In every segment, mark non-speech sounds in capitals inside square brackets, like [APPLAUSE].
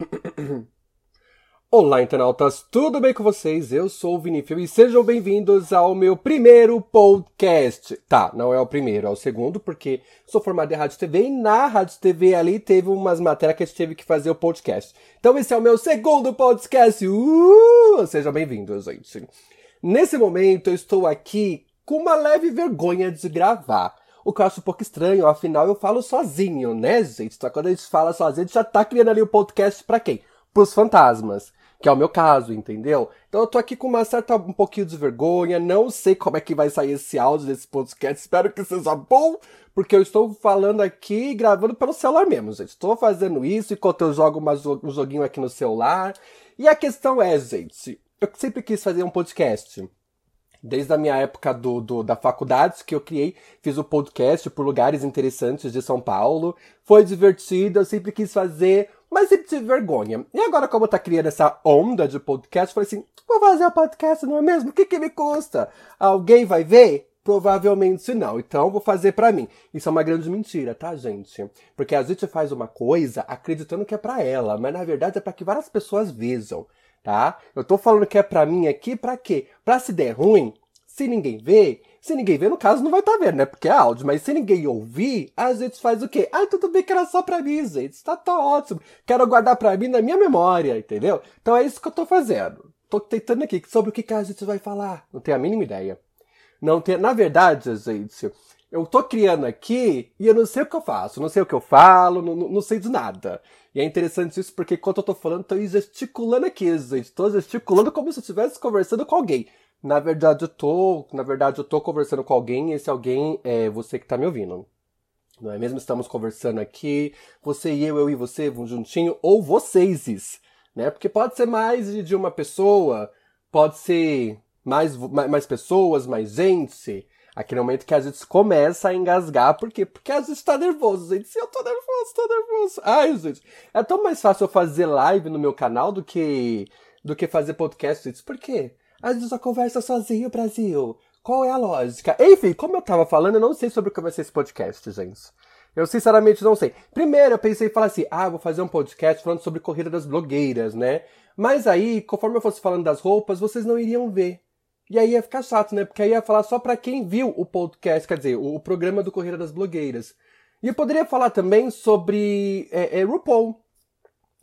[COUGHS] Olá, internautas, tudo bem com vocês? Eu sou o Vinifil e sejam bem-vindos ao meu primeiro podcast. Tá, não é o primeiro, é o segundo, porque sou formado em Rádio TV e na Rádio TV ali teve umas matérias que a gente teve que fazer o podcast. Então esse é o meu segundo podcast. Uh! Sejam bem-vindos, gente. Nesse momento eu estou aqui com uma leve vergonha de gravar. O que eu acho um pouco estranho, afinal eu falo sozinho, né, gente? Então quando a gente fala sozinho, a gente já tá criando ali o podcast pra quem? Pros fantasmas. Que é o meu caso, entendeu? Então eu tô aqui com uma certa, um pouquinho de vergonha, não sei como é que vai sair esse áudio desse podcast, espero que seja bom, porque eu estou falando aqui gravando pelo celular mesmo, gente. Estou fazendo isso enquanto eu jogo um joguinho aqui no celular. E a questão é, gente, eu sempre quis fazer um podcast desde a minha época do, do, da faculdade que eu criei, fiz o podcast por lugares interessantes de São Paulo. Foi divertido, eu sempre quis fazer, mas sempre tive vergonha. E agora, como tá criando essa onda de podcast, falei assim: vou fazer o um podcast, não é mesmo? O que, que me custa? Alguém vai ver? Provavelmente não. Então vou fazer para mim. Isso é uma grande mentira, tá, gente? Porque a gente faz uma coisa acreditando que é para ela, mas na verdade é para que várias pessoas vejam tá? Eu tô falando que é pra mim aqui, pra quê? Pra se der ruim, se ninguém vê, se ninguém vê, no caso, não vai estar tá vendo, né? Porque é áudio, mas se ninguém ouvir, a gente faz o quê? Ah, tudo bem que era só pra mim, gente. Tá, tá ótimo. Quero guardar pra mim na minha memória, entendeu? Então é isso que eu tô fazendo. Tô tentando aqui sobre o que, que a gente vai falar. Não tenho a mínima ideia. Não tem, na verdade, gente, eu tô criando aqui e eu não sei o que eu faço, não sei o que eu falo, não, não sei de nada. E é interessante isso porque enquanto eu tô falando, tô gesticulando aqui, gente. Tô gesticulando como se eu estivesse conversando com alguém. Na verdade, eu tô, na verdade, eu tô conversando com alguém e esse alguém é você que tá me ouvindo. Não é mesmo? Estamos conversando aqui, você e eu, eu e você, juntinho, ou vocês, né? Porque pode ser mais de uma pessoa, pode ser mais, mais pessoas, mais gente. Aquele momento que a gente começa a engasgar, por quê? Porque a gente tá nervoso, gente. Eu tô nervoso, tô nervoso. Ai, gente. É tão mais fácil eu fazer live no meu canal do que do que fazer podcast, gente. Por quê? A gente só conversa sozinho, Brasil. Qual é a lógica? Enfim, como eu tava falando, eu não sei sobre o que vai ser esse podcast, gente. Eu sinceramente não sei. Primeiro eu pensei em falar assim, ah, vou fazer um podcast falando sobre corrida das blogueiras, né? Mas aí, conforme eu fosse falando das roupas, vocês não iriam ver. E aí ia ficar chato, né? Porque aí ia falar só para quem viu o podcast, quer dizer, o, programa do Corrida das Blogueiras. E eu poderia falar também sobre é, é, RuPaul.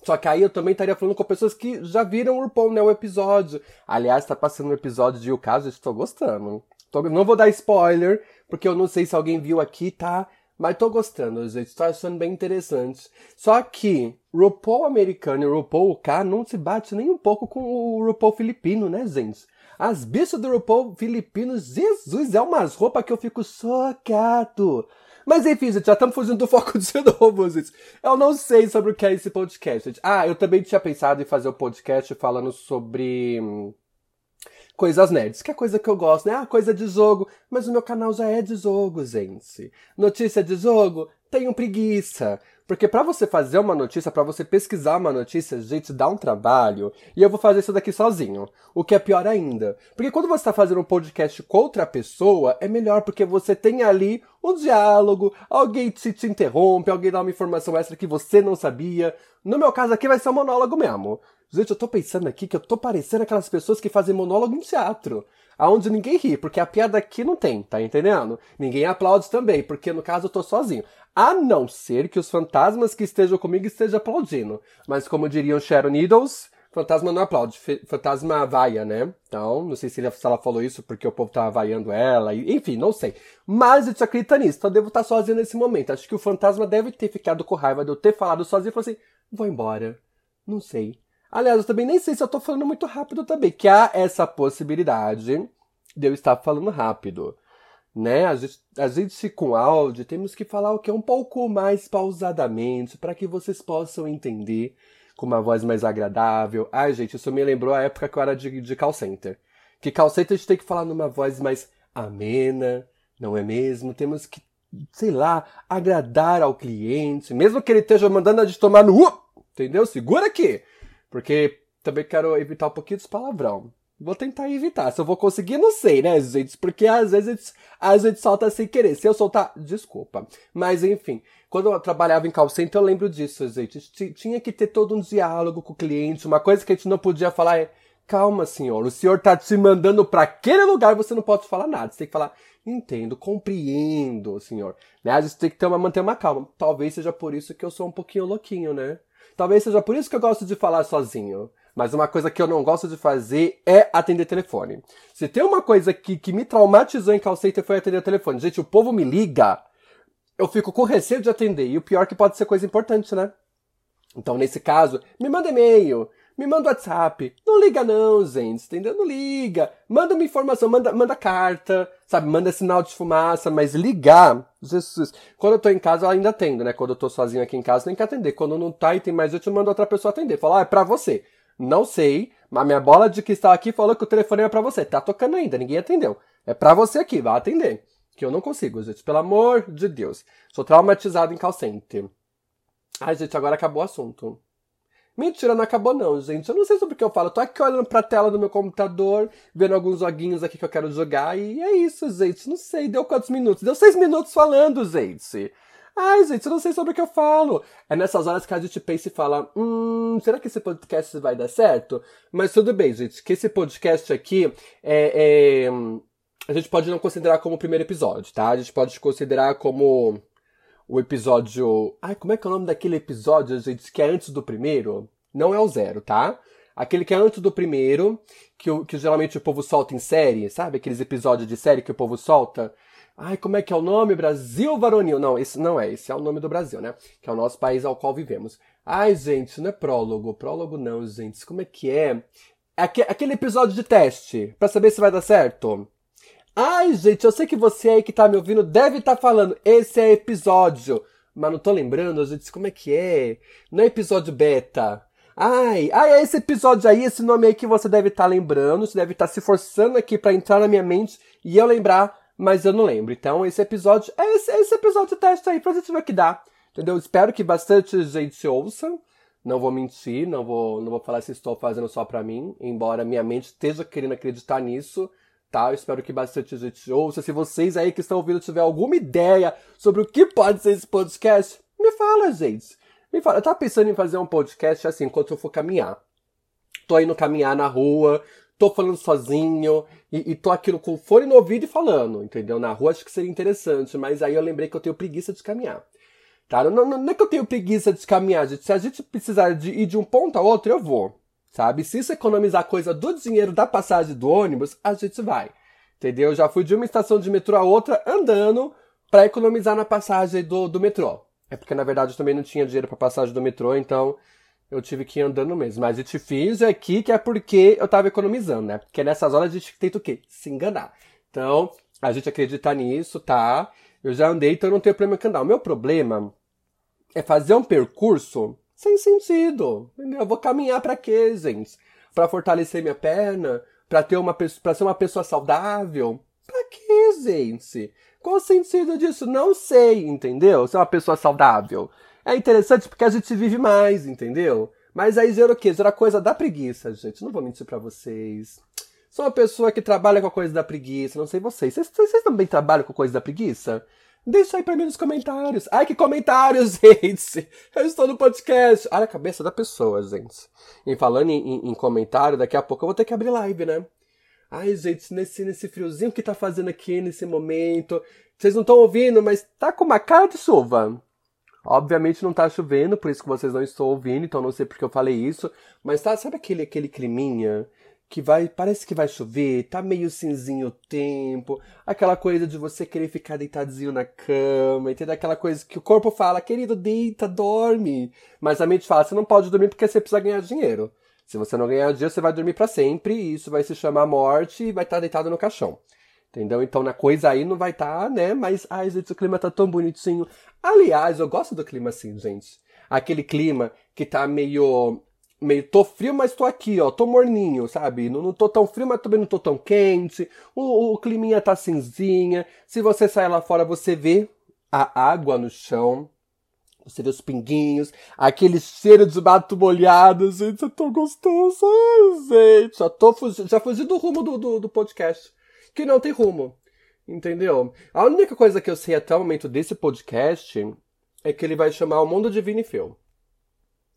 Só que aí eu também estaria falando com pessoas que já viram o RuPaul, né? O episódio. Aliás, tá passando um episódio de O Caso, estou gostando. Tô, não vou dar spoiler, porque eu não sei se alguém viu aqui, tá? Mas tô gostando, gente. Tô achando bem interessante. Só que RuPaul americano e RuPaul UK não se bate nem um pouco com o RuPaul filipino, né, gente? As bichas do RuPaul filipinos, Jesus, é umas roupas que eu fico chocado. Mas enfim, gente, já estamos fugindo do [LAUGHS] foco de novo, gente. Eu não sei sobre o que é esse podcast, gente. Ah, eu também tinha pensado em fazer o um podcast falando sobre hum, coisas nerds, que é coisa que eu gosto, né? Ah, coisa de jogo. Mas o meu canal já é de jogo, gente. Notícia de jogo? Tenho preguiça. Porque para você fazer uma notícia, para você pesquisar uma notícia, gente, dá um trabalho. E eu vou fazer isso daqui sozinho. O que é pior ainda. Porque quando você está fazendo um podcast com outra pessoa, é melhor porque você tem ali um diálogo, alguém te, te interrompe, alguém dá uma informação extra que você não sabia. No meu caso aqui vai ser um monólogo mesmo. Gente, eu tô pensando aqui que eu tô parecendo aquelas pessoas que fazem monólogo em teatro aonde ninguém ri, porque a piada aqui não tem, tá entendendo? Ninguém aplaude também, porque no caso eu tô sozinho. A não ser que os fantasmas que estejam comigo estejam aplaudindo. Mas como diriam Sharon Needles, fantasma não aplaude, fantasma vaia, né? Então, não sei se ela falou isso porque o povo tava vaiando ela, enfim, não sei. Mas eu te acredita nisso, então eu devo estar sozinho nesse momento. Acho que o fantasma deve ter ficado com raiva de eu ter falado sozinho e falou assim: vou embora. Não sei. Aliás, eu também nem sei se eu tô falando muito rápido também, que há essa possibilidade de eu estar falando rápido. Né? A gente, a gente com áudio temos que falar o que é um pouco mais pausadamente para que vocês possam entender com uma voz mais agradável. Ai, gente, isso me lembrou a época que eu era de, de call center. Que call center a gente tem que falar numa voz mais amena, não é mesmo? Temos que, sei lá, agradar ao cliente, mesmo que ele esteja mandando a gente tomar no. Entendeu? Segura aqui! Porque também quero evitar um pouquinho de palavrão. Vou tentar evitar. Se eu vou conseguir, não sei, né, gente? Porque às vezes a gente, solta sem querer. Se eu soltar, desculpa. Mas enfim. Quando eu trabalhava em call center, eu lembro disso, gente. Tinha que ter todo um diálogo com o cliente. Uma coisa que a gente não podia falar é: calma, senhor, o senhor tá te mandando para aquele lugar você não pode falar nada. Você tem que falar: entendo, compreendo, senhor. Né? A gente tem que ter uma, manter uma calma. Talvez seja por isso que eu sou um pouquinho louquinho, né? Talvez seja por isso que eu gosto de falar sozinho. Mas uma coisa que eu não gosto de fazer é atender telefone. Se tem uma coisa que, que me traumatizou em call center foi atender telefone. Gente, o povo me liga eu fico com receio de atender. E o pior é que pode ser coisa importante, né? Então, nesse caso, me manda e-mail, me manda WhatsApp. Não liga não, gente, entendeu? Não liga. Manda uma informação, manda, manda carta, sabe? Manda sinal de fumaça, mas ligar, Jesus. Quando eu tô em casa, eu ainda atendo, né? Quando eu tô sozinho aqui em casa, tem que atender. Quando não tá e tem mais, eu te mando outra pessoa atender. Falar, ah, é pra você. Não sei, mas minha bola de cristal aqui falou que o telefone é pra você. Tá tocando ainda, ninguém atendeu. É pra você aqui, vai atender que eu não consigo, gente. Pelo amor de Deus. Sou traumatizado em call. Ai, gente, agora acabou o assunto. Mentira, não acabou não, gente. Eu não sei sobre o que eu falo. Eu tô aqui olhando pra tela do meu computador, vendo alguns joguinhos aqui que eu quero jogar. E é isso, gente. Não sei. Deu quantos minutos? Deu seis minutos falando, gente. Ai, gente, eu não sei sobre o que eu falo. É nessas horas que a gente pensa e fala: hum, será que esse podcast vai dar certo? Mas tudo bem, gente, que esse podcast aqui é, é a gente pode não considerar como o primeiro episódio, tá? A gente pode considerar como o episódio. Ai, como é que é o nome daquele episódio, gente, que é antes do primeiro? Não é o zero, tá? Aquele que é antes do primeiro, que, que geralmente o povo solta em série, sabe? Aqueles episódios de série que o povo solta. Ai, como é que é o nome? Brasil Varonil. Não, esse não é. Esse é o nome do Brasil, né? Que é o nosso país ao qual vivemos. Ai, gente, isso não é prólogo. Prólogo não, gente. Como é que é? Aquele episódio de teste, para saber se vai dar certo. Ai, gente, eu sei que você aí que tá me ouvindo deve estar tá falando, esse é episódio. Mas não tô lembrando, gente, como é que é? Não é episódio beta. Ai, ai, é esse episódio aí, esse nome aí que você deve estar tá lembrando, você deve estar tá se forçando aqui para entrar na minha mente e eu lembrar, mas eu não lembro. Então, esse episódio, é esse, esse episódio teste aí pra gente ver o que dá. Entendeu? Espero que bastante gente ouça. Não vou mentir, não vou, não vou falar se estou fazendo só pra mim, embora minha mente esteja querendo acreditar nisso tá? Eu espero que bastante gente ouça. Se vocês aí que estão ouvindo tiver alguma ideia sobre o que pode ser esse podcast, me fala, gente. Me fala. Eu tava pensando em fazer um podcast assim, enquanto eu for caminhar. Tô indo caminhar na rua, tô falando sozinho, e, e tô aqui com fone no ouvido e falando, entendeu? Na rua acho que seria interessante, mas aí eu lembrei que eu tenho preguiça de caminhar. Tá? Não, não, não é que eu tenho preguiça de caminhar, gente. Se a gente precisar de ir de um ponto a outro, eu vou sabe? Se isso economizar coisa do dinheiro da passagem do ônibus, a gente vai. Entendeu? Já fui de uma estação de metrô a outra andando para economizar na passagem do, do metrô. É porque na verdade eu também não tinha dinheiro para passagem do metrô, então eu tive que ir andando mesmo. Mas a gente fiz aqui que é porque eu tava economizando, né? Porque nessas horas a gente tenta o quê? Se enganar. Então, a gente acredita nisso, tá? Eu já andei, então eu não tenho problema com andar. O meu problema é fazer um percurso sem sentido. Entendeu? Eu vou caminhar para quê, gente? Para fortalecer minha perna? Para ter uma para ser uma pessoa saudável? Para quê, gente? Qual o sentido disso? Não sei, entendeu? Ser uma pessoa saudável. É interessante porque a gente vive mais, entendeu? Mas aí gera o quê? Gera coisa da preguiça, gente. Não vou mentir para vocês. Sou uma pessoa que trabalha com a coisa da preguiça. Não sei vocês. Vocês, vocês também trabalham com coisa da preguiça? Deixa aí pra mim nos comentários. Ai, que comentários, [LAUGHS] gente! Eu estou no podcast. Olha a cabeça da pessoa, gente. E falando em, em, em, comentário, daqui a pouco eu vou ter que abrir live, né? Ai, gente, nesse, nesse friozinho que tá fazendo aqui nesse momento. Vocês não estão ouvindo, mas tá com uma cara de chuva. Obviamente não tá chovendo, por isso que vocês não estão ouvindo, então não sei porque eu falei isso. Mas tá, sabe aquele, aquele climinha que vai, parece que vai chover, tá meio cinzinho o tempo, aquela coisa de você querer ficar deitadinho na cama, entendeu? Aquela coisa que o corpo fala, querido, deita, dorme. Mas a mente fala, você não pode dormir porque você precisa ganhar dinheiro. Se você não ganhar dinheiro, você vai dormir para sempre, e isso vai se chamar morte e vai estar tá deitado no caixão. Entendeu? Então na coisa aí não vai estar, tá, né? Mas, ai, gente, o clima tá tão bonitinho. Aliás, eu gosto do clima assim, gente. Aquele clima que tá meio meio tô frio, mas tô aqui, ó, tô morninho, sabe? Não, não tô tão frio, mas também não tô tão quente. O, o climinha tá cinzinha. Se você sair lá fora, você vê a água no chão. Você vê os pinguinhos, aquele cheiro de mato molhado, gente, é tão gostoso, Ai, gente. Já, tô fugi, já fugi do rumo do, do, do podcast, que não tem rumo, entendeu? A única coisa que eu sei até o momento desse podcast é que ele vai chamar o mundo de Vinifeu.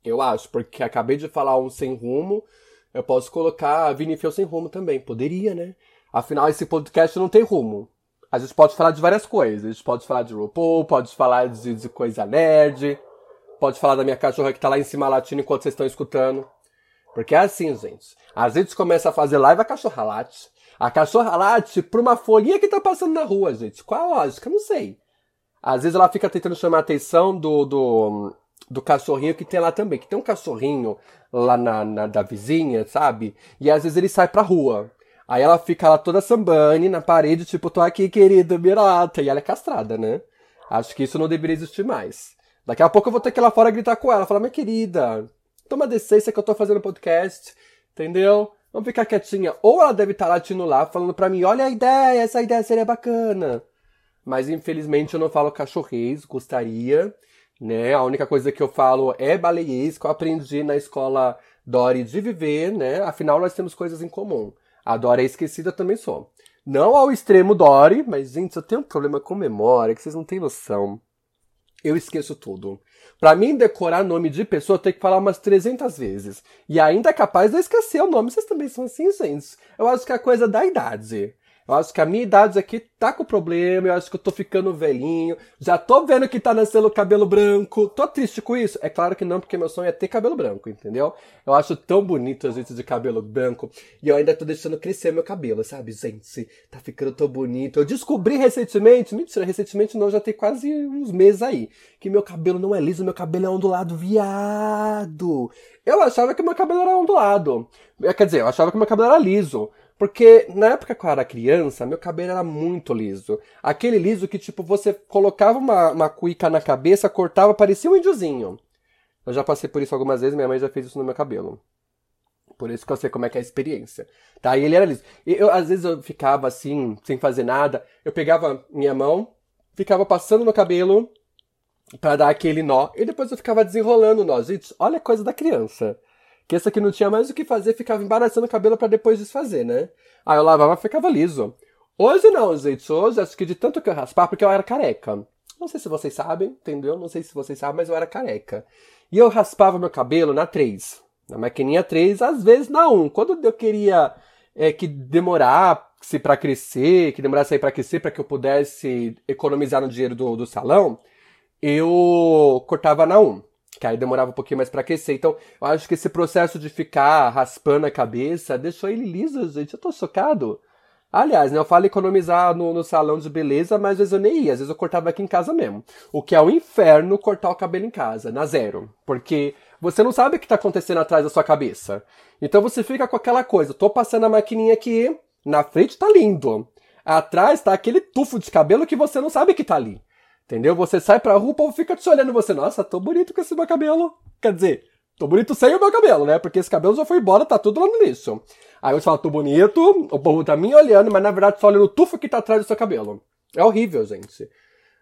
Eu acho, porque acabei de falar um sem rumo, eu posso colocar Vinifeu sem rumo também. Poderia, né? Afinal, esse podcast não tem rumo. A gente pode falar de várias coisas. A gente pode falar de RuPaul, pode falar de, de coisa nerd, pode falar da minha cachorra que tá lá em cima latindo enquanto vocês estão escutando. Porque é assim, gente. Às vezes começa a fazer live, a cachorra late. A cachorra late pra uma folhinha que tá passando na rua, gente. Qual a lógica? Não sei. Às vezes ela fica tentando chamar a atenção do, do, do cachorrinho que tem lá também. Que tem um cachorrinho lá na, na da vizinha, sabe? E às vezes ele sai pra rua. Aí ela fica lá toda sambane na parede, tipo, tô aqui, querida, mirata. E ela é castrada, né? Acho que isso não deveria existir mais. Daqui a pouco eu vou ter que ir lá fora gritar com ela, falar, minha querida, toma decência que eu tô fazendo podcast, entendeu? Vamos ficar quietinha. Ou ela deve estar tá latindo lá, falando pra mim, olha a ideia, essa ideia seria bacana. Mas infelizmente eu não falo cachorrês, gostaria, né? A única coisa que eu falo é baleiês, que eu aprendi na escola Dory de viver, né? Afinal, nós temos coisas em comum. A Dory é esquecida, também sou. Não ao extremo Dory, mas, gente, eu tenho um problema com memória que vocês não têm noção. Eu esqueço tudo. Para mim, decorar nome de pessoa, eu tenho que falar umas 300 vezes. E ainda é capaz de eu esquecer o nome. Vocês também são assim, gente. Eu acho que é coisa da idade. Eu acho que a minha idade aqui tá com problema, eu acho que eu tô ficando velhinho. Já tô vendo que tá nascendo cabelo branco. Tô triste com isso? É claro que não, porque meu sonho é ter cabelo branco, entendeu? Eu acho tão bonito a gente de cabelo branco. E eu ainda tô deixando crescer meu cabelo, sabe, gente? Tá ficando tão bonito. Eu descobri recentemente, mentira, recentemente não, já tem quase uns meses aí, que meu cabelo não é liso, meu cabelo é ondulado, viado. Eu achava que meu cabelo era ondulado. Quer dizer, eu achava que meu cabelo era liso. Porque na época que eu era criança, meu cabelo era muito liso. Aquele liso que, tipo, você colocava uma, uma cuica na cabeça, cortava, parecia um índiozinho. Eu já passei por isso algumas vezes, minha mãe já fez isso no meu cabelo. Por isso que eu sei como é que é a experiência. Tá? E ele era liso. E eu, às vezes eu ficava assim, sem fazer nada. Eu pegava minha mão, ficava passando no cabelo para dar aquele nó. E depois eu ficava desenrolando o nó. Gente, olha a coisa da criança. Que essa aqui não tinha mais o que fazer, ficava embaraçando o cabelo para depois desfazer, né? Aí eu lavava e ficava liso. Hoje não, gente. Hoje acho que de tanto que eu raspar, porque eu era careca. Não sei se vocês sabem, entendeu? Não sei se vocês sabem, mas eu era careca. E eu raspava meu cabelo na 3. Na maquininha 3, às vezes na 1. Quando eu queria é, que demorasse para crescer, que demorasse aí para crescer, para que eu pudesse economizar no dinheiro do, do salão, eu cortava na 1 que aí demorava um pouquinho mais para aquecer. Então, eu acho que esse processo de ficar raspando a cabeça deixou ele liso, gente. Eu tô chocado. Aliás, né, eu falo economizar no, no, salão de beleza, mas às vezes eu nem ia, às vezes eu cortava aqui em casa mesmo. O que é um inferno cortar o cabelo em casa, na zero. Porque você não sabe o que está acontecendo atrás da sua cabeça. Então você fica com aquela coisa, tô passando a maquininha aqui, na frente tá lindo. Atrás tá aquele tufo de cabelo que você não sabe que tá ali. Entendeu? Você sai pra rua, o povo fica te olhando você. Nossa, tô bonito com esse meu cabelo. Quer dizer, tô bonito sem o meu cabelo, né? Porque esse cabelo já foi embora, tá tudo lá no lixo. Aí você fala, tô bonito, o povo tá me olhando, mas na verdade só olhando o tufo que tá atrás do seu cabelo. É horrível, gente.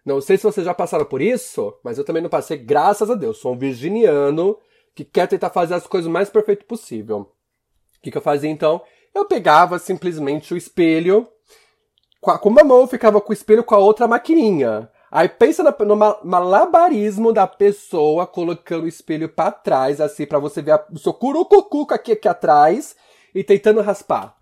Não sei se vocês já passaram por isso, mas eu também não passei, graças a Deus. Sou um virginiano que quer tentar fazer as coisas o mais perfeito possível. O que, que eu fazia então? Eu pegava simplesmente o espelho, com uma mão eu ficava com o espelho com a outra maquininha. Aí pensa no malabarismo da pessoa colocando o espelho para trás, assim, para você ver a, o seu curucucuco aqui, aqui atrás e tentando raspar.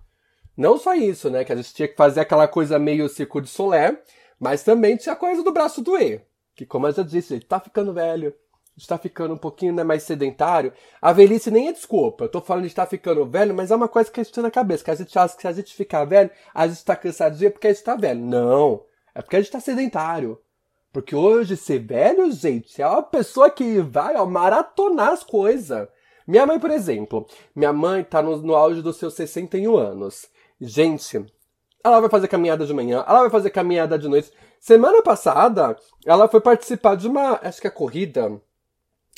Não só isso, né? Que a gente tinha que fazer aquela coisa meio circo de solé, mas também tinha a coisa do braço doer. Que, como eu já disse, gente tá ficando velho, a gente tá ficando um pouquinho né, mais sedentário. A velhice nem é desculpa. Eu tô falando de estar tá ficando velho, mas é uma coisa que a gente tem na cabeça. Que a gente acha que se a gente ficar velho, a gente tá ver porque a gente tá velho. Não. É porque a gente tá sedentário. Porque hoje ser velho, gente, é uma pessoa que vai ó, maratonar as coisas. Minha mãe, por exemplo, minha mãe tá no, no auge dos seus 61 anos. Gente, ela vai fazer caminhada de manhã, ela vai fazer caminhada de noite. Semana passada, ela foi participar de uma, acho que é corrida.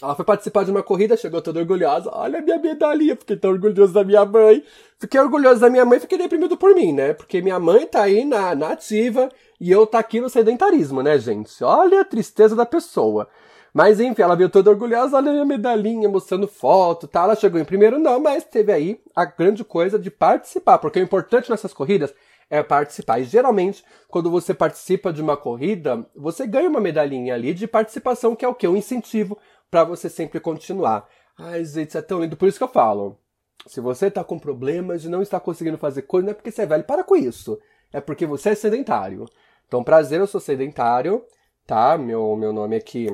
Ela foi participar de uma corrida, chegou toda orgulhosa. Olha a minha medalhinha, fiquei tão orgulhoso da minha mãe. Fiquei orgulhoso da minha mãe, fiquei deprimido por mim, né? Porque minha mãe tá aí na, na ativa, e eu tá aqui no sedentarismo, né, gente? Olha a tristeza da pessoa. Mas enfim, ela veio toda orgulhosa, olha a minha medalhinha, mostrando foto, tá? Ela chegou em primeiro, não, mas teve aí a grande coisa de participar, porque o importante nessas corridas é participar. E geralmente, quando você participa de uma corrida, você ganha uma medalhinha ali de participação, que é o quê? Um incentivo para você sempre continuar. Ai, gente, isso é tão lindo. Por isso que eu falo. Se você tá com problemas e não está conseguindo fazer coisa, não é porque você é velho. Para com isso. É porque você é sedentário. Então, prazer, eu sou sedentário, tá? Meu, meu nome aqui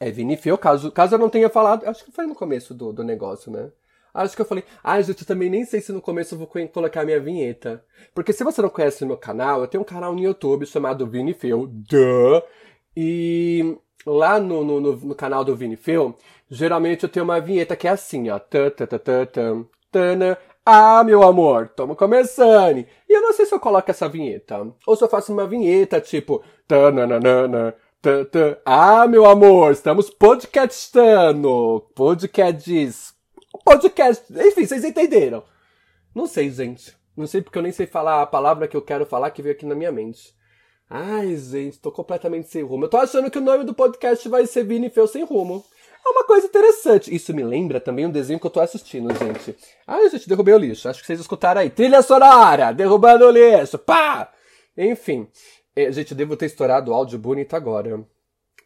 é Vinifio. Caso, caso eu não tenha falado, acho que foi no começo do, do negócio, né? Acho que eu falei, ah, gente, eu também nem sei se no começo eu vou colocar minha vinheta. Porque se você não conhece meu canal, eu tenho um canal no YouTube chamado Vinifeu, duh, e lá no, no, no, canal do Vinifeu, geralmente eu tenho uma vinheta que é assim, ó. Ah, meu amor, estamos começando. E eu não sei se eu coloco essa vinheta. Ou se eu faço uma vinheta tipo. Ah, meu amor, estamos podcastando. Podcasts. Podcast. Enfim, vocês entenderam. Não sei, gente. Não sei porque eu nem sei falar a palavra que eu quero falar que veio aqui na minha mente. Ai, gente, tô completamente sem rumo. Eu tô achando que o nome do podcast vai ser Vini Feu Sem Rumo. É uma coisa interessante. Isso me lembra também um desenho que eu tô assistindo, gente. Ai, gente, derrubei o lixo. Acho que vocês escutaram aí. Trilha sonora! Derrubando o lixo! Pá! Enfim. É, gente, eu devo ter estourado o áudio bonito agora.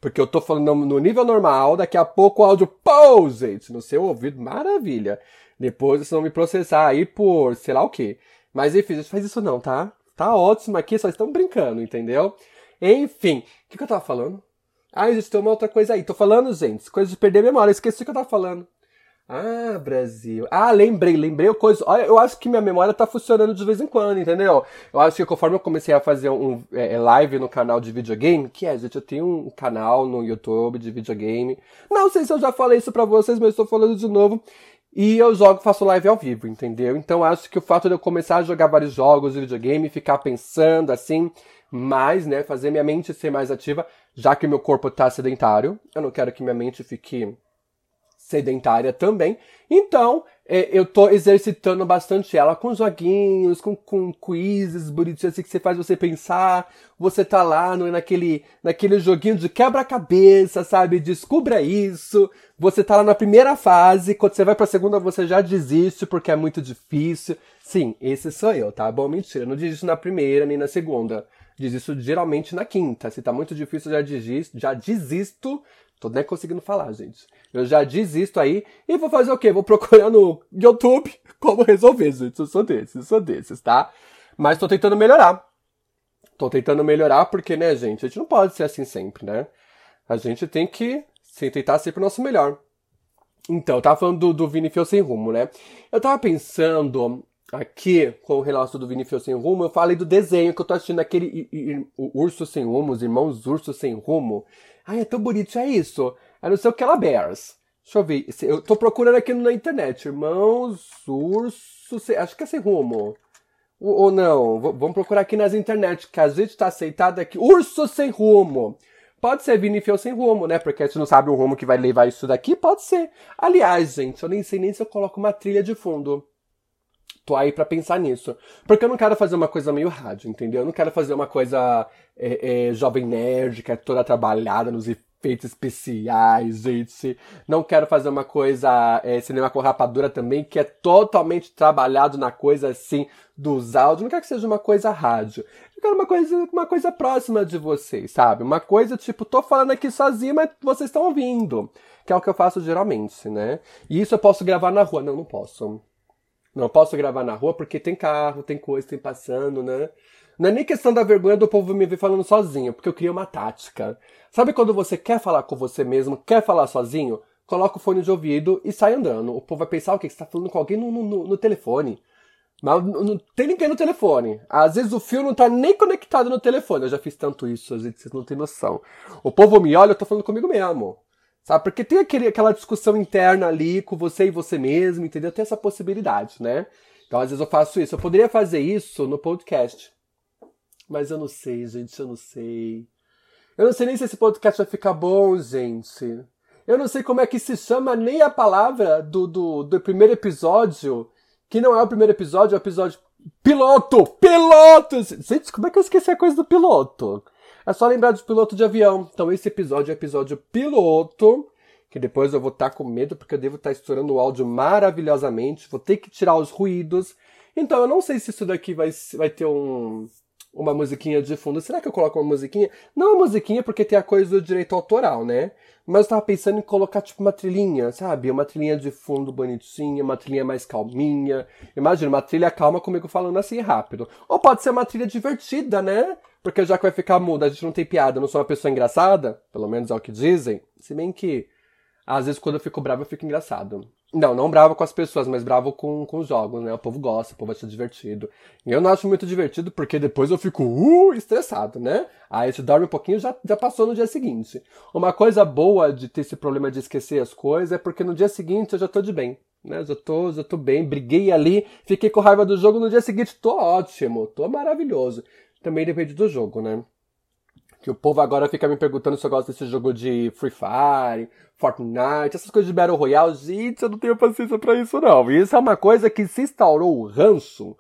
Porque eu tô falando no nível normal, daqui a pouco o áudio, pô, gente, no seu ouvido, maravilha. Depois vocês vão me processar aí por sei lá o quê. Mas enfim, gente, faz isso não, tá? Tá ótimo aqui, só estão brincando, entendeu? Enfim, o que, que eu tava falando? Ah, tem uma outra coisa aí. Tô falando, gente, coisa de perder a memória. Esqueci o que eu tava falando. Ah, Brasil. Ah, lembrei, lembrei coisa. Olha, eu acho que minha memória tá funcionando de vez em quando, entendeu? Eu acho que conforme eu comecei a fazer um é, é live no canal de videogame, que é, gente, eu tenho um canal no YouTube de videogame. Não sei se eu já falei isso pra vocês, mas estou falando de novo. E eu jogo, faço live ao vivo, entendeu? Então acho que o fato de eu começar a jogar vários jogos de videogame, ficar pensando assim, mais, né, fazer minha mente ser mais ativa, já que meu corpo tá sedentário, eu não quero que minha mente fique sedentária também. Então, eu tô exercitando bastante ela com joguinhos, com, com quizzes bonitinhos assim que você faz você pensar. Você tá lá no, naquele, naquele joguinho de quebra-cabeça, sabe? Descubra isso. Você tá lá na primeira fase, quando você vai pra segunda você já desiste porque é muito difícil. Sim, esse sou eu, tá? Bom, mentira, eu não desisto na primeira nem na segunda. Desisto geralmente na quinta. Se tá muito difícil, já desisto, já desisto. Tô nem conseguindo falar, gente. Eu já desisto aí e vou fazer o quê? Vou procurar no YouTube como resolver, gente. Eu sou desses, eu sou desses, tá? Mas tô tentando melhorar. Tô tentando melhorar porque, né, gente, a gente não pode ser assim sempre, né? A gente tem que tentar sempre o nosso melhor. Então, eu tava falando do, do Vini Fio Sem Rumo, né? Eu tava pensando aqui, com o relato do Vinicius Sem Rumo, eu falei do desenho que eu tô assistindo, aquele o Urso Sem Rumo, os Irmãos Urso Sem Rumo. Ai, é tão bonito, é isso. É não sei o que ela bears. Deixa eu ver, eu tô procurando aqui na internet, Irmãos Urso. Acho que é Sem Rumo. Ou, não, vamos procurar aqui nas internet, que a gente tá aceitado aqui. Urso Sem Rumo. Pode ser Vinicius sem rumo, né? Porque a gente não sabe o rumo que vai levar isso daqui. Pode ser. Aliás, gente, eu nem sei nem se eu coloco uma trilha de fundo tô aí pra pensar nisso. Porque eu não quero fazer uma coisa meio rádio, entendeu? Eu não quero fazer uma coisa é, é, jovem nerd, que é toda trabalhada nos efeitos especiais, gente. Não quero fazer uma coisa é, cinema com rapadura também, que é totalmente trabalhado na coisa assim dos áudios. Não quero que seja uma coisa rádio. Eu quero uma coisa, uma coisa próxima de vocês, sabe? Uma coisa tipo, tô falando aqui sozinho, mas vocês estão ouvindo. Que é o que eu faço geralmente, né? E isso eu posso gravar na rua. Não, não posso. Não posso gravar na rua porque tem carro, tem coisa, tem passando, né? Não é nem questão da vergonha do povo me ver falando sozinho, porque eu criei uma tática. Sabe quando você quer falar com você mesmo, quer falar sozinho? Coloca o fone de ouvido e sai andando. O povo vai pensar o? Que você está falando com alguém no, no, no telefone. Mas não tem ninguém no telefone. Às vezes o fio não tá nem conectado no telefone. Eu já fiz tanto isso, gente, vocês não têm noção. O povo me olha, eu tô falando comigo mesmo. Sabe? Porque tem aquele, aquela discussão interna ali com você e você mesmo, entendeu? Tem essa possibilidade, né? Então, às vezes eu faço isso. Eu poderia fazer isso no podcast. Mas eu não sei, gente, eu não sei. Eu não sei nem se esse podcast vai ficar bom, gente. Eu não sei como é que se chama nem a palavra do, do, do primeiro episódio, que não é o primeiro episódio, é o episódio piloto! Piloto! Gente, como é que eu esqueci a coisa do piloto? É só lembrar de piloto de avião. Então esse episódio é episódio piloto, que depois eu vou estar tá com medo porque eu devo estar tá estourando o áudio maravilhosamente, vou ter que tirar os ruídos. Então, eu não sei se isso daqui vai, vai ter um, uma musiquinha de fundo. Será que eu coloco uma musiquinha? Não uma musiquinha, porque tem a coisa do direito autoral, né? Mas eu tava pensando em colocar, tipo, uma trilhinha, sabe? Uma trilhinha de fundo bonitinha, uma trilhinha mais calminha. Imagina, uma trilha calma comigo falando assim rápido. Ou pode ser uma trilha divertida, né? Porque já que vai ficar muda, a gente não tem piada, eu não sou uma pessoa engraçada, pelo menos é o que dizem. Se bem que, às vezes, quando eu fico bravo, eu fico engraçado. Não, não bravo com as pessoas, mas bravo com, com os jogos, né? O povo gosta, o povo acha divertido. E eu não acho muito divertido porque depois eu fico uh, estressado, né? Aí se dorme um pouquinho já já passou no dia seguinte. Uma coisa boa de ter esse problema de esquecer as coisas é porque no dia seguinte eu já tô de bem. Né? Já tô, já tô bem, briguei ali, fiquei com raiva do jogo, no dia seguinte tô ótimo, tô maravilhoso. Também depende do jogo, né? Que o povo agora fica me perguntando se eu gosto desse jogo de Free Fire, Fortnite, essas coisas de Battle Royale. Gente, eu não tenho paciência para isso não. E isso é uma coisa que se instaurou o ranço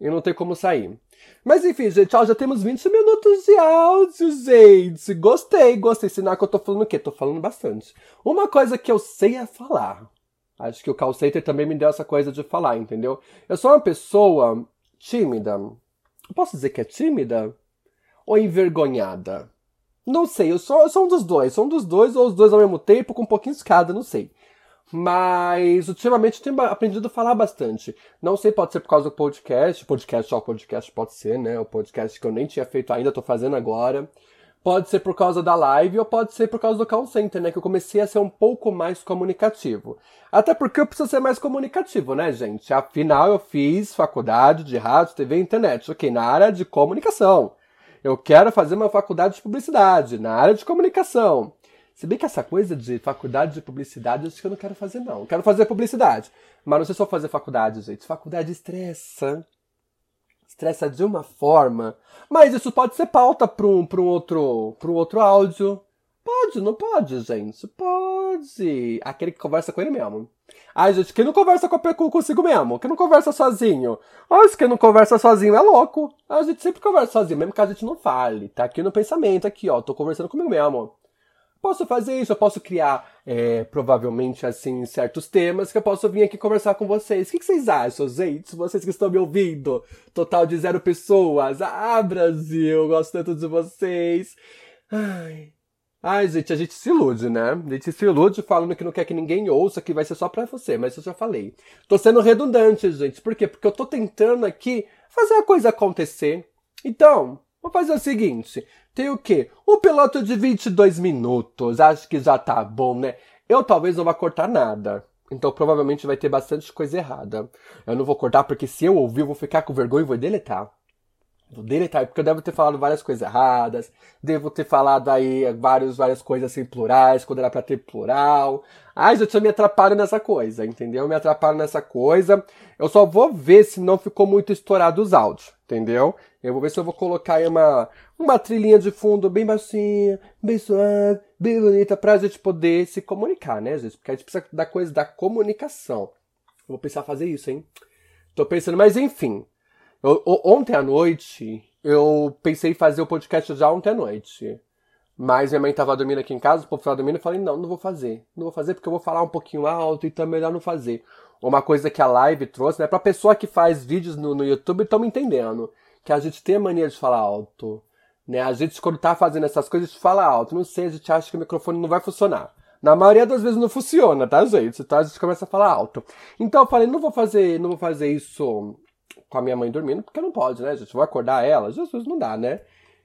e não tem como sair. Mas enfim, gente, ó, já temos 20 minutos de áudio, gente. Gostei, gostei. Sinal que eu tô falando o quê? Tô falando bastante. Uma coisa que eu sei é falar. Acho que o call center também me deu essa coisa de falar, entendeu? Eu sou uma pessoa tímida. Eu posso dizer que é tímida? Ou envergonhada? Não sei, eu sou, eu sou um dos dois. Sou um dos dois ou os dois ao mesmo tempo, com um pouquinho escada, não sei. Mas ultimamente tenho aprendido a falar bastante. Não sei, pode ser por causa do podcast. Podcast, ó, podcast pode ser, né? O podcast que eu nem tinha feito ainda, tô fazendo agora. Pode ser por causa da live ou pode ser por causa do call center, né? Que eu comecei a ser um pouco mais comunicativo. Até porque eu preciso ser mais comunicativo, né, gente? Afinal, eu fiz faculdade de rádio, TV e internet. Ok, na área de comunicação. Eu quero fazer uma faculdade de publicidade, na área de comunicação. Se bem que essa coisa de faculdade de publicidade, acho que eu não quero fazer, não. Eu quero fazer publicidade. Mas não sei se vou fazer faculdade, gente. Faculdade estressa. Estressa de uma forma. Mas isso pode ser pauta para um, um, outro, um outro áudio. Pode, não pode, gente? Pode. Aquele que conversa com ele mesmo. Ai, gente, quem não conversa com, consigo mesmo? Quem não conversa sozinho? Ai, quem não conversa sozinho é louco. A gente sempre conversa sozinho, mesmo que a gente não fale. Tá aqui no pensamento, aqui, ó. Tô conversando comigo mesmo. Posso fazer isso, eu posso criar, é, provavelmente, assim, certos temas que eu posso vir aqui conversar com vocês. O que, que vocês acham, gente? Vocês que estão me ouvindo. Total de zero pessoas. Ah, Brasil, gosto tanto de vocês. Ai, Ai, gente, a gente se ilude, né? A gente se ilude falando que não quer que ninguém ouça, que vai ser só pra você, mas eu já falei. Tô sendo redundante, gente. Por quê? Porque eu tô tentando aqui fazer a coisa acontecer. Então, vou fazer o seguinte. Tem o quê? Um piloto de 22 minutos. Acho que já tá bom, né? Eu talvez não vá cortar nada. Então provavelmente vai ter bastante coisa errada. Eu não vou cortar porque se eu ouvir eu vou ficar com vergonha e vou deletar. Vou deletar, porque eu devo ter falado várias coisas erradas, devo ter falado aí vários, várias coisas assim plurais, quando era pra ter plural. Ai, eu me atrapalho nessa coisa, entendeu? Eu me atrapalho nessa coisa. Eu só vou ver se não ficou muito estourado os áudios, entendeu? Eu vou ver se eu vou colocar aí uma, uma trilhinha de fundo bem baixinha, bem suave, bem bonita, pra gente poder se comunicar, né, gente? Porque a gente precisa da coisa da comunicação. Eu vou pensar fazer isso, hein? Tô pensando, mas enfim. Eu, ontem à noite, eu pensei em fazer o podcast já ontem à noite. Mas minha mãe tava dormindo aqui em casa, o povo tava dormindo, eu falei, não, não vou fazer. Não vou fazer porque eu vou falar um pouquinho alto, então é melhor não fazer. Uma coisa que a live trouxe, né? Pra pessoa que faz vídeos no, no YouTube, estão me entendendo. Que a gente tem a mania de falar alto. Né? A gente, quando tá fazendo essas coisas, fala alto. Não sei, a gente acha que o microfone não vai funcionar. Na maioria das vezes não funciona, tá, gente? Então a gente começa a falar alto. Então eu falei, não vou fazer, não vou fazer isso com a minha mãe dormindo, porque não pode, né, gente? Vou acordar ela, Jesus, não dá, né?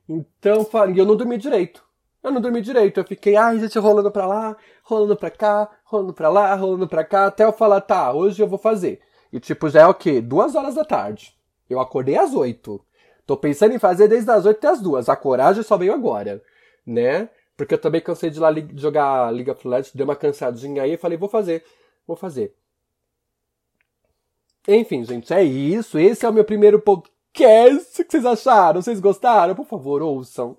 Então, eu não dormi direito. Eu não dormi direito. Eu fiquei, ai, gente, rolando pra lá, rolando pra cá, rolando pra lá, rolando pra cá, até eu falar, tá, hoje eu vou fazer. E tipo, já é o quê? Duas horas da tarde. Eu acordei às oito. Tô pensando em fazer desde as oito até as duas. A coragem só veio agora, né? Porque eu também cansei de lá jogar Liga of Legends, dei uma cansadinha aí e falei, vou fazer, vou fazer. Enfim, gente, é isso. Esse é o meu primeiro podcast. O que vocês acharam? Vocês gostaram? Por favor, ouçam.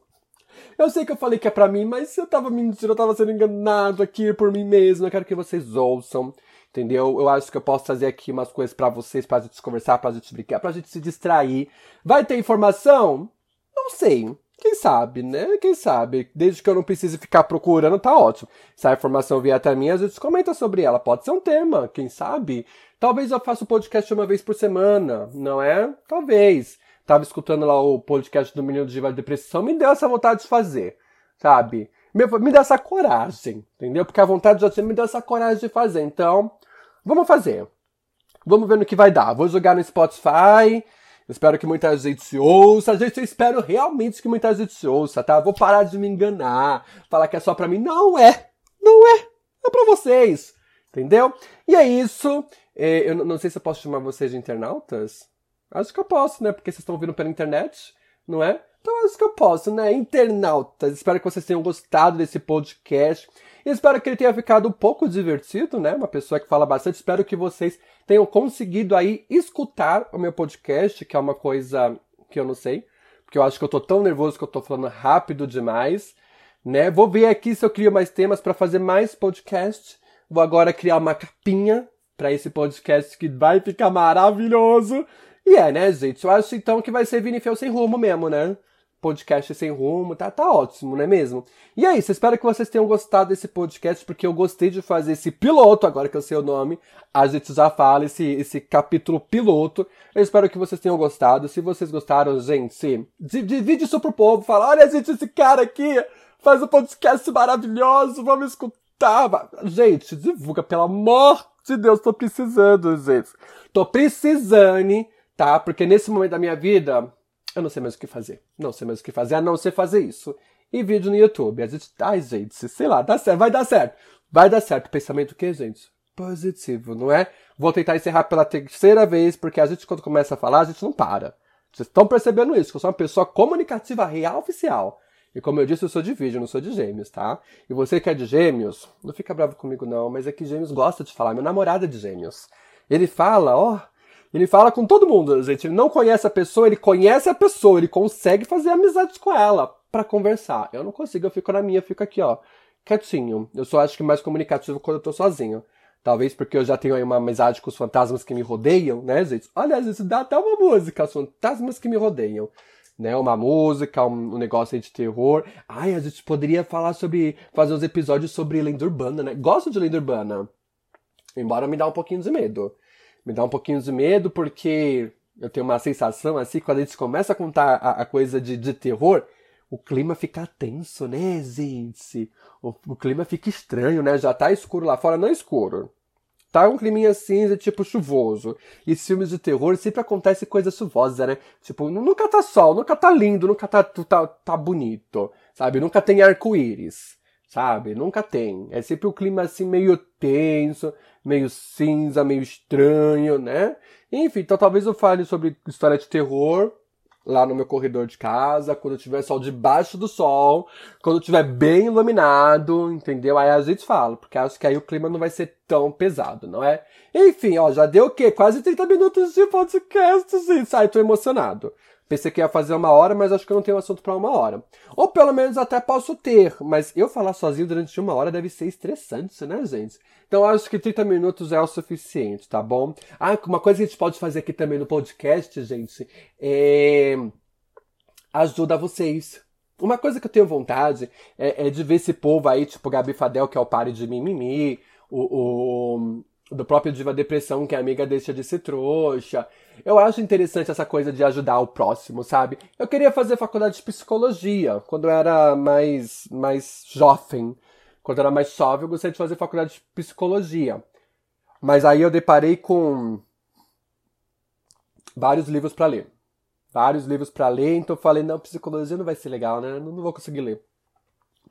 Eu sei que eu falei que é pra mim, mas eu tava mentindo, eu tava sendo enganado aqui por mim mesmo. Eu quero que vocês ouçam. Entendeu? Eu acho que eu posso trazer aqui umas coisas para vocês, pra gente conversar, pra gente brincar, pra gente se distrair. Vai ter informação? Não sei. Quem sabe, né? Quem sabe? Desde que eu não precise ficar procurando, tá ótimo. Se a informação vier até mim, a gente comenta sobre ela. Pode ser um tema, quem sabe? Talvez eu faça o podcast uma vez por semana, não é? Talvez. Tava escutando lá o podcast do Menino de Diva Depressão, me deu essa vontade de fazer, sabe? Me, me deu essa coragem, entendeu? Porque a vontade já tinha me deu essa coragem de fazer. Então, vamos fazer. Vamos ver no que vai dar. Vou jogar no Spotify Espero que muita gente ouça. Gente, eu espero realmente que muita gente ouça, tá? Vou parar de me enganar, falar que é só pra mim. Não é! Não é! É pra vocês! Entendeu? E é isso. É, eu não sei se eu posso chamar vocês de internautas. Acho que eu posso, né? Porque vocês estão ouvindo pela internet, não é? Então acho que eu posso, né? Internautas. Espero que vocês tenham gostado desse podcast. Espero que ele tenha ficado um pouco divertido, né? Uma pessoa que fala bastante. Espero que vocês tenham conseguido aí escutar o meu podcast, que é uma coisa que eu não sei. Porque eu acho que eu tô tão nervoso que eu tô falando rápido demais, né? Vou ver aqui se eu crio mais temas para fazer mais podcast. Vou agora criar uma capinha para esse podcast que vai ficar maravilhoso. E é, né, gente? Eu acho então que vai ser Vinifel sem rumo mesmo, né? Podcast sem rumo, tá, tá ótimo, não é mesmo? E é isso, espero que vocês tenham gostado desse podcast, porque eu gostei de fazer esse piloto, agora que eu sei o nome, a gente já fala esse, esse capítulo piloto. Eu espero que vocês tenham gostado. Se vocês gostaram, gente, divide isso pro povo, fala, olha, gente, esse cara aqui faz um podcast maravilhoso, vamos escutar. Gente, divulga, pelo amor de Deus, tô precisando, gente. Tô precisando, tá? Porque nesse momento da minha vida, eu não sei mais o que fazer. Não sei mais o que fazer, a não ser fazer isso. E vídeo no YouTube. A gente, ai, gente, sei lá, dá certo, vai dar certo. Vai dar certo. Pensamento o quê, gente? Positivo, não é? Vou tentar encerrar pela terceira vez, porque a gente, quando começa a falar, a gente não para. Vocês estão percebendo isso, que eu sou uma pessoa comunicativa real oficial. E como eu disse, eu sou de vídeo, não sou de gêmeos, tá? E você que é de gêmeos, não fica bravo comigo não, mas é que gêmeos gosta de falar. Meu namorado é de gêmeos. Ele fala, ó, oh, ele fala com todo mundo, gente. Ele não conhece a pessoa, ele conhece a pessoa, ele consegue fazer amizades com ela para conversar. Eu não consigo, eu fico na minha, eu fico aqui, ó, quietinho. Eu só acho que mais comunicativo quando eu tô sozinho. Talvez porque eu já tenho aí uma amizade com os fantasmas que me rodeiam, né, gente? Olha, vezes dá até uma música, os fantasmas que me rodeiam. Né, uma música, um, um negócio aí de terror. Ai, a gente poderia falar sobre. fazer uns episódios sobre lenda urbana, né? Gosto de lenda urbana. Embora me dá um pouquinho de medo me dá um pouquinho de medo, porque eu tenho uma sensação assim, quando a gente começa a contar a, a coisa de, de terror, o clima fica tenso, né, gente? O, o, clima fica estranho, né? Já tá escuro lá fora, não é escuro. Tá um climinha cinza, tipo chuvoso. E filmes de terror sempre acontece coisa chuvosa, né? Tipo, nunca tá sol, nunca tá lindo, nunca tá, tá, tá bonito, sabe? Nunca tem arco-íris, sabe? Nunca tem. É sempre o um clima assim meio tenso, meio cinza, meio estranho, né? Enfim, então talvez eu fale sobre história de terror lá no meu corredor de casa, quando tiver sol debaixo do sol, quando tiver bem iluminado, entendeu? Aí a gente fala, porque acho que aí o clima não vai ser tão pesado, não é? Enfim, ó, já deu o quê? Quase 30 minutos de podcast, gente. Ai, tô emocionado. Pensei que ia fazer uma hora, mas acho que eu não tenho assunto para uma hora. Ou pelo menos até posso ter, mas eu falar sozinho durante uma hora deve ser estressante, né, gente? Então acho que 30 minutos é o suficiente, tá bom? Ah, uma coisa que a gente pode fazer aqui também no podcast, gente, é ajuda vocês. Uma coisa que eu tenho vontade é, é de ver esse povo aí, tipo Gabi Fadel, que é o pare de mimimi, o, o do próprio Diva Depressão, que a amiga deixa de ser trouxa. Eu acho interessante essa coisa de ajudar o próximo, sabe? Eu queria fazer faculdade de psicologia quando eu era mais, mais jovem. Quando eu era mais jovem, eu gostaria de fazer faculdade de psicologia. Mas aí eu deparei com vários livros para ler. Vários livros para ler, então eu falei, não, psicologia não vai ser legal, né? Não, não vou conseguir ler.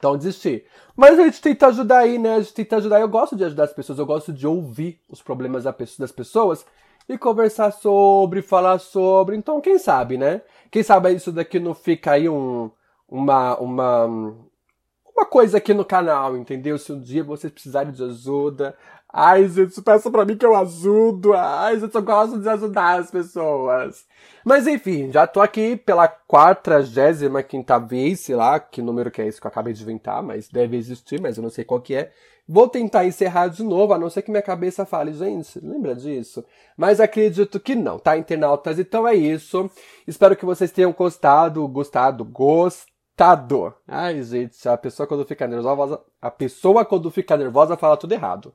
Então desisti. Mas a gente tenta ajudar aí, né? A gente tenta ajudar. Eu gosto de ajudar as pessoas, eu gosto de ouvir os problemas das pessoas e conversar sobre, falar sobre. Então, quem sabe, né? Quem sabe isso daqui não fica aí um, uma, uma, uma coisa aqui no canal, entendeu? Se um dia vocês precisarem de ajuda, Ai, gente, peça pra mim que eu ajudo. Ai, gente, eu gosto de ajudar as pessoas. Mas enfim, já tô aqui pela quadragésima quinta vez, sei lá que número que é esse que eu acabei de inventar, mas deve existir, mas eu não sei qual que é. Vou tentar encerrar de novo, a não ser que minha cabeça fale, gente, lembra disso? Mas acredito que não, tá, internautas? Então é isso. Espero que vocês tenham gostado, gostado, gostado! Ai, gente, a pessoa quando fica nervosa, a pessoa quando fica nervosa fala tudo errado.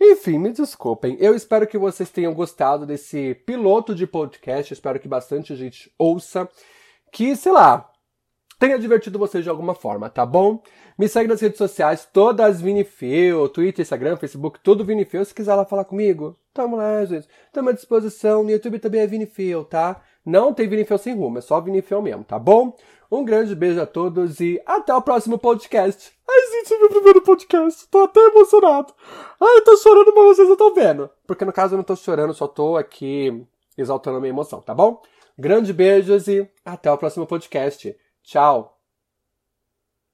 Enfim, me desculpem. Eu espero que vocês tenham gostado desse piloto de podcast. Espero que bastante gente ouça. Que, sei lá, tenha divertido vocês de alguma forma, tá bom? Me segue nas redes sociais, todas Vinifeu, Twitter, Instagram, Facebook, tudo Vinifeu. Se quiser lá falar comigo, tamo lá, gente. Tamo à disposição. No YouTube também é Vinifeu, tá? Não tem Vinifeu sem rumo, é só Vinifeu mesmo, tá bom? Um grande beijo a todos e até o próximo podcast. Ai, gente, é meu primeiro podcast. Tô até emocionado. Ai, tô chorando, mas vocês não estão vendo. Porque no caso eu não tô chorando, só tô aqui exaltando a minha emoção, tá bom? Grande beijos e até o próximo podcast. Tchau!